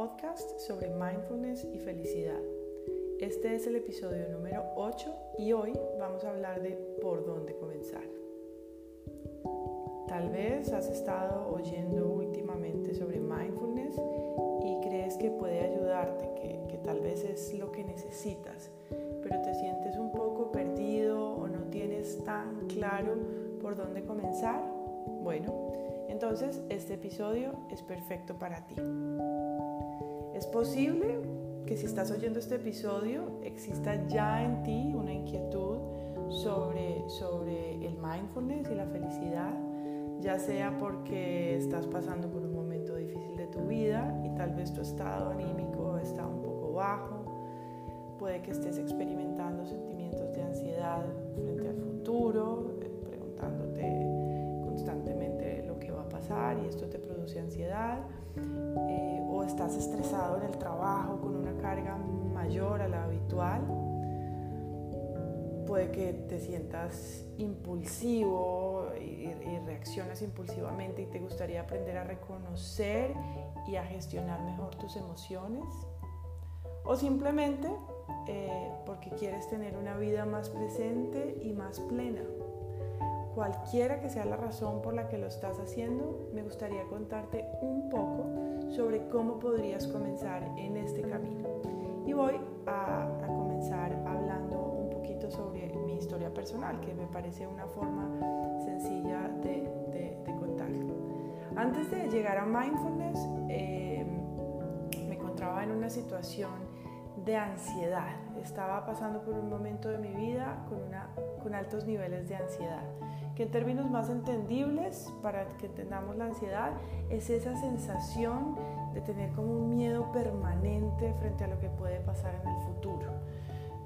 podcast sobre mindfulness y felicidad. Este es el episodio número 8 y hoy vamos a hablar de por dónde comenzar. Tal vez has estado oyendo últimamente sobre mindfulness y crees que puede ayudarte, que, que tal vez es lo que necesitas, pero te sientes un poco perdido o no tienes tan claro por dónde comenzar. Bueno, entonces este episodio es perfecto para ti. Es posible que si estás oyendo este episodio exista ya en ti una inquietud sobre, sobre el mindfulness y la felicidad, ya sea porque estás pasando por un momento difícil de tu vida y tal vez tu estado anímico está un poco bajo, puede que estés experimentando sentimientos de ansiedad frente al futuro, eh, preguntándote constantemente lo que va a pasar y esto te produce ansiedad, eh, o estás estresado en el trabajo con una carga mayor a la habitual, puede que te sientas impulsivo y, reaccionas impulsivamente y te gustaría aprender a reconocer y a gestionar mejor tus emociones. O simplemente eh, porque quieres tener una vida más presente y más plena. Cualquiera que sea la razón por la que lo estás haciendo, me gustaría contarte un poco sobre cómo podrías comenzar en este camino. Y voy a, comenzar hablando un poquito sobre mi historia personal, que me parece una forma sencilla de, de, contarlo. Antes de llegar a mindfulness, eh, me encontraba en una situación de ansiedad. Estaba pasando por un momento de mi vida con altos niveles de ansiedad que en términos más entendibles, para que entendamos la ansiedad, es esa sensación de tener como un miedo permanente frente a lo que puede pasar en el futuro.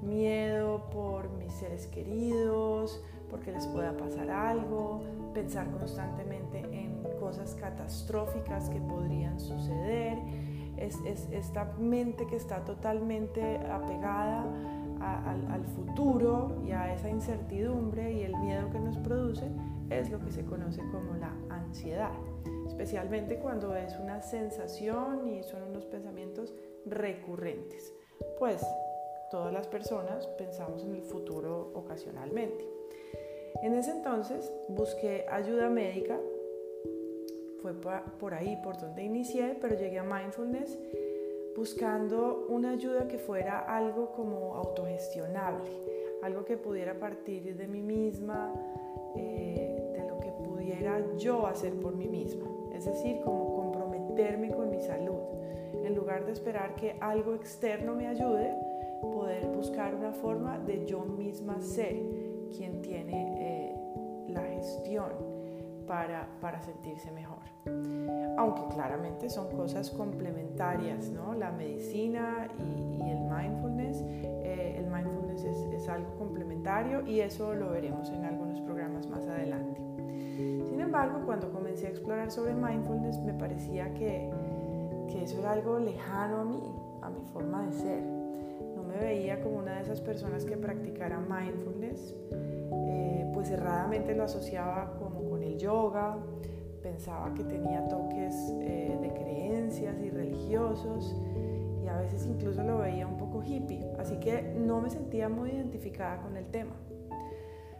Miedo por mis seres queridos, porque les pueda pasar algo, pensar constantemente en cosas catastróficas que podrían suceder. Es, es esta mente que está totalmente apegada al, futuro y a esa incertidumbre y el miedo que nos produce es lo que se conoce como la ansiedad, especialmente cuando es una sensación y son unos pensamientos recurrentes. Pues todas las personas pensamos en el futuro ocasionalmente. En ese entonces busqué ayuda médica, fue por ahí por donde inicié, pero llegué a mindfulness buscando una ayuda que fuera algo como autogestionable, algo que pudiera partir de mí misma, eh, de lo que pudiera yo hacer por mí misma, es decir, como comprometerme con mi salud. En lugar de esperar que algo externo me ayude, poder buscar una forma de yo misma ser quien tiene eh, la gestión para, para sentirse mejor aunque claramente son cosas complementarias, ¿no? La medicina y, y el mindfulness, eh, el mindfulness es, es, algo complementario y eso lo veremos en algunos programas más adelante. Sin embargo, cuando comencé a explorar sobre mindfulness, me parecía que, que eso era algo lejano a mí, a mi forma de ser. No me veía como una de esas personas que practicara mindfulness, eh, pues erradamente lo asociaba como con el yoga, pensaba que tenía toques eh, de creencias y religiosos y a veces incluso lo veía un poco hippie, así que no me sentía muy identificada con el tema.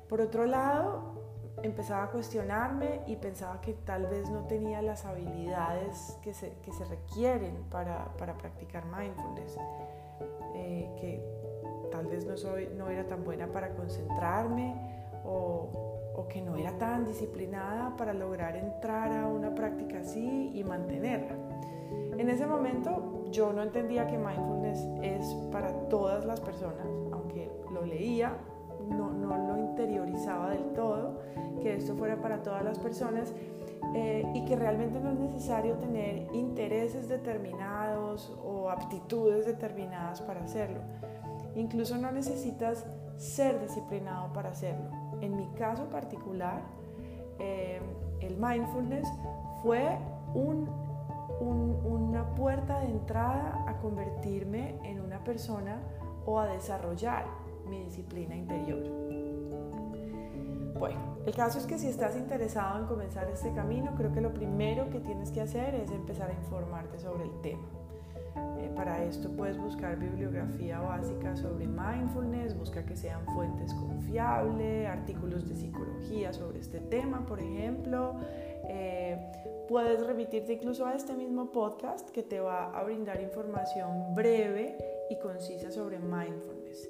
Por otro lado, empezaba a cuestionarme y pensaba que tal vez no tenía las habilidades que se, que se requieren para, para, practicar mindfulness, eh, que tal vez no, soy, no era tan buena para concentrarme o o que no era tan disciplinada para lograr entrar a una práctica así y mantenerla. En ese momento yo no entendía que mindfulness es para todas las personas, aunque lo leía, no, lo interiorizaba del todo, que esto fuera para todas las personas eh, y que realmente no es necesario tener intereses determinados o aptitudes determinadas para hacerlo. Incluso no necesitas ser disciplinado para hacerlo. En mi caso particular, eh, el mindfulness fue un, un, una puerta de entrada a convertirme en una persona o a desarrollar mi disciplina interior. Bueno, el caso es que si estás interesado en comenzar este camino, creo que lo primero que tienes que hacer es empezar a informarte sobre el tema. Eh, para esto puedes buscar bibliografía básica sobre mindfulness, busca que sean fuentes confiables, artículos de psicología sobre este tema, por ejemplo. Eh, puedes remitirte incluso a este mismo podcast que te va a brindar información breve y concisa sobre mindfulness.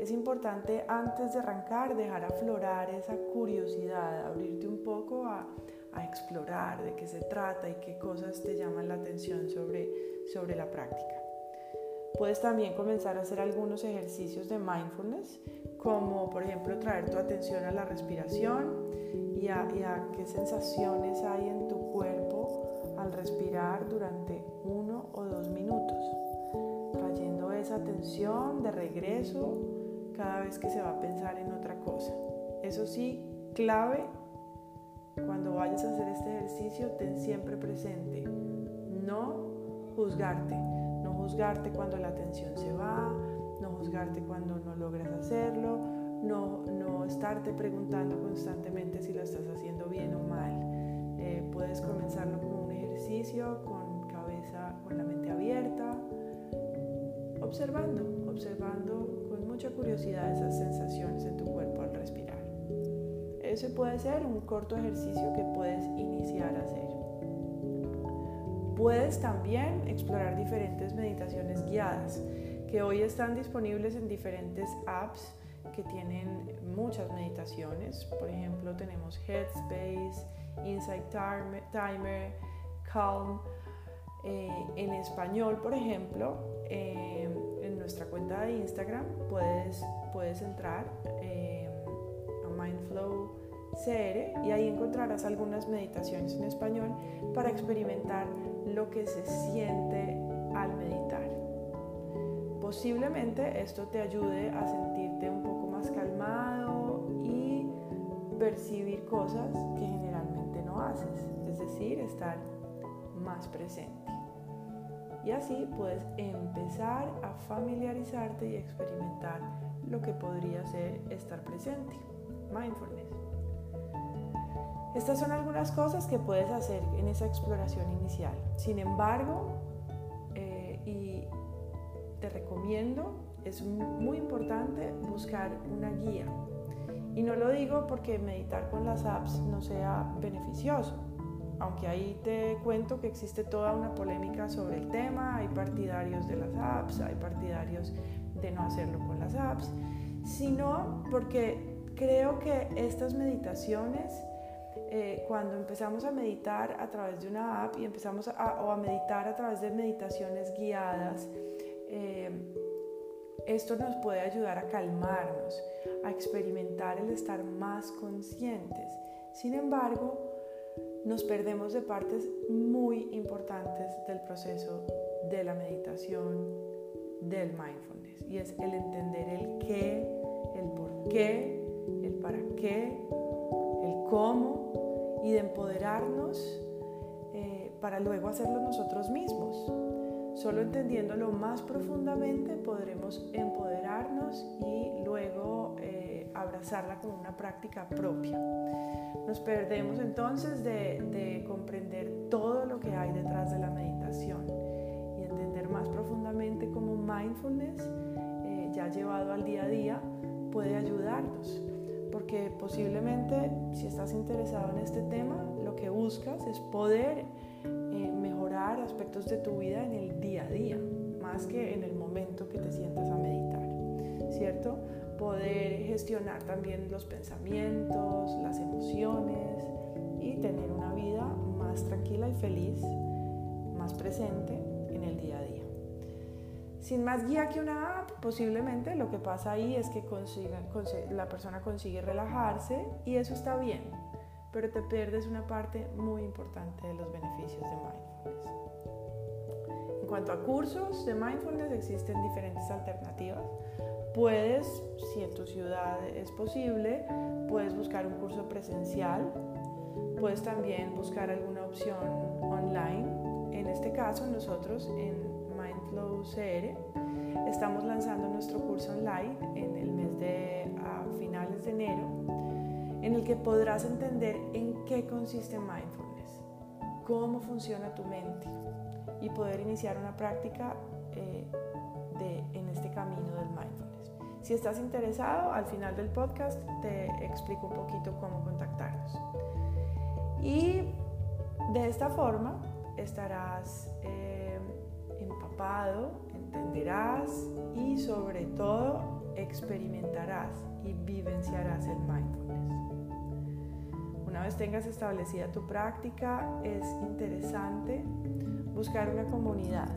Es importante antes de arrancar dejar aflorar esa curiosidad, abrirte un poco a, a explorar de qué se trata y qué cosas te llaman la atención sobre, sobre la práctica. Puedes también comenzar a hacer algunos ejercicios de mindfulness, como por ejemplo traer tu atención a la respiración y a, y a qué sensaciones hay en tu cuerpo al respirar durante uno o dos minutos, trayendo esa atención de regreso cada vez que se va a pensar en otra cosa. Eso sí, clave cuando vayas a hacer este ejercicio, ten siempre presente no juzgarte, no juzgarte cuando la atención se va, no juzgarte cuando no logras hacerlo, no, no estarte preguntando constantemente si lo estás haciendo bien o mal. Eh, puedes comenzarlo como un ejercicio con cabeza, con la mente abierta, observando, observando con mucha curiosidad esas sensaciones en tu cuerpo. Ese puede ser un corto ejercicio que puedes iniciar a hacer. Puedes también explorar diferentes meditaciones guiadas que hoy están disponibles en diferentes apps que tienen muchas meditaciones. Por ejemplo, tenemos Headspace, Insight Timer, Calm. Eh, en español, por ejemplo, eh, en nuestra cuenta de Instagram puedes, puedes entrar eh, a Mindflow CR y ahí encontrarás algunas meditaciones en español para experimentar lo que se siente al meditar. Posiblemente esto te ayude a sentirte un poco más calmado y percibir cosas que generalmente no haces, es decir, estar más presente. Y así puedes empezar a familiarizarte y experimentar lo que podría ser estar presente, mindfulness. Estas son algunas cosas que puedes hacer en esa exploración inicial. Sin embargo, eh, y te recomiendo, es muy importante buscar una guía. Y no lo digo porque meditar con las apps no sea beneficioso, aunque ahí te cuento que existe toda una polémica sobre el tema, hay partidarios de las apps, hay partidarios de no hacerlo con las apps, sino porque creo que estas meditaciones eh, cuando empezamos a meditar a través de una app y empezamos a, o a meditar a través de meditaciones guiadas, eh, esto nos puede ayudar a calmarnos, a experimentar el estar más conscientes. Sin embargo, nos perdemos de partes muy importantes del proceso de la meditación, del mindfulness, y es el entender el qué, el por qué, el para qué, el cómo y de empoderarnos eh, para luego hacerlo nosotros mismos. Solo entendiéndolo más profundamente podremos empoderarnos y luego eh, abrazarla como una práctica propia. Nos perdemos entonces de, comprender todo lo que hay detrás de la meditación y entender más profundamente cómo mindfulness, eh, ya llevado al día a día, puede ayudarnos porque posiblemente si estás interesado en este tema, lo que buscas es poder eh, mejorar aspectos de tu vida en el día a día, más que en el momento que te sientas a meditar, ¿cierto? Poder gestionar también los pensamientos, las emociones y tener una vida más tranquila y feliz, más presente en el día a día. Sin más guía que una app, posiblemente lo que pasa ahí es que la persona consigue relajarse y eso está bien, pero te pierdes una parte muy importante de los beneficios de mindfulness. En cuanto a cursos de mindfulness, existen diferentes alternativas. Puedes, si en tu ciudad es posible, puedes buscar un curso presencial, puedes también buscar alguna opción online. En este caso, nosotros en Mindflow CR. Estamos lanzando nuestro curso online en el mes de a finales de enero, en el que podrás entender en qué consiste mindfulness, cómo funciona tu mente y poder iniciar una práctica eh, de, en este camino del mindfulness. Si estás interesado, al final del podcast te explico un poquito cómo contactarnos. Y de esta forma estarás eh, empapado, entenderás y sobre todo experimentarás y vivenciarás el mindfulness. Una vez tengas establecida tu práctica, es interesante buscar una comunidad.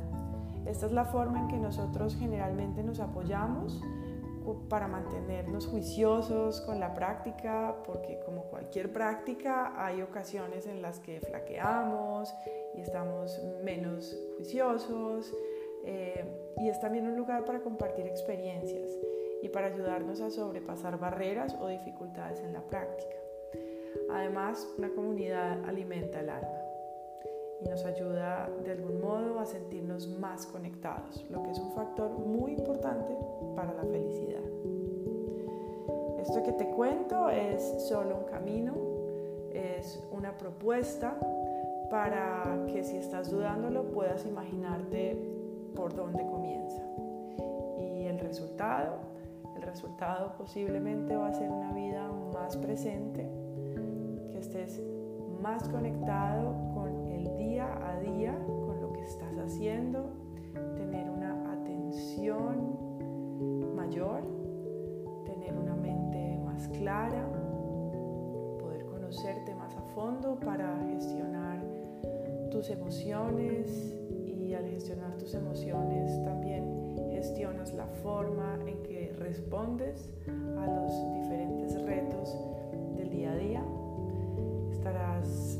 Esta es la forma en que nosotros generalmente nos apoyamos para mantenernos juiciosos con la práctica, porque como cualquier práctica hay ocasiones en las que flaqueamos y estamos menos juiciosos, eh, y es también un lugar para compartir experiencias y para ayudarnos a sobrepasar barreras o dificultades en la práctica. Además, una comunidad alimenta el alma y nos ayuda de algún modo a sentirnos más conectados, lo que es un factor muy importante para la felicidad. Esto que te cuento es solo un camino, es una propuesta para que si estás dudándolo puedas imaginarte por dónde comienza. Y el resultado, el resultado posiblemente va a ser una vida más presente, que estés más conectado con el día a día, con lo que estás haciendo, tener una atención mayor, tener una mente más clara, poder conocerte más a fondo para gestionar tus emociones y al gestionar tus emociones también gestionas la forma en que respondes a los diferentes retos del día a día estarás,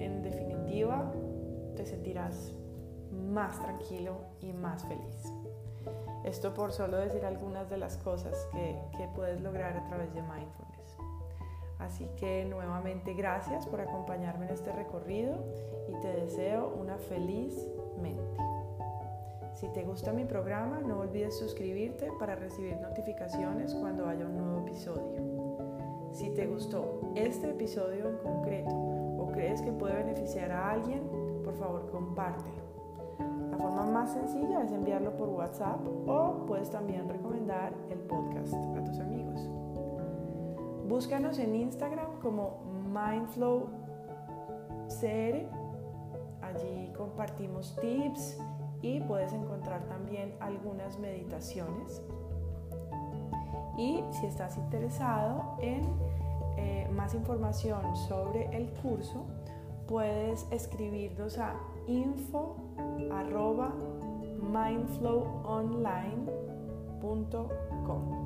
en definitiva, te sentirás más tranquilo y más feliz. Esto por solo decir algunas de las cosas que, que puedes lograr a través de mindfulness. Así que nuevamente gracias por acompañarme en este recorrido y te deseo una feliz mente. Si te gusta mi programa, no olvides suscribirte para recibir notificaciones cuando haya un nuevo episodio. Si te gustó este episodio en concreto o crees que puede beneficiar a alguien, por favor compártelo. La forma más sencilla es enviarlo por WhatsApp o puedes también recomendar el podcast a tus amigos. Búscanos en Instagram como MindflowCR. Allí compartimos tips y puedes encontrar también algunas meditaciones y si estás interesado en eh, más información sobre el curso, puedes escribirnos a info mindflowonline.com.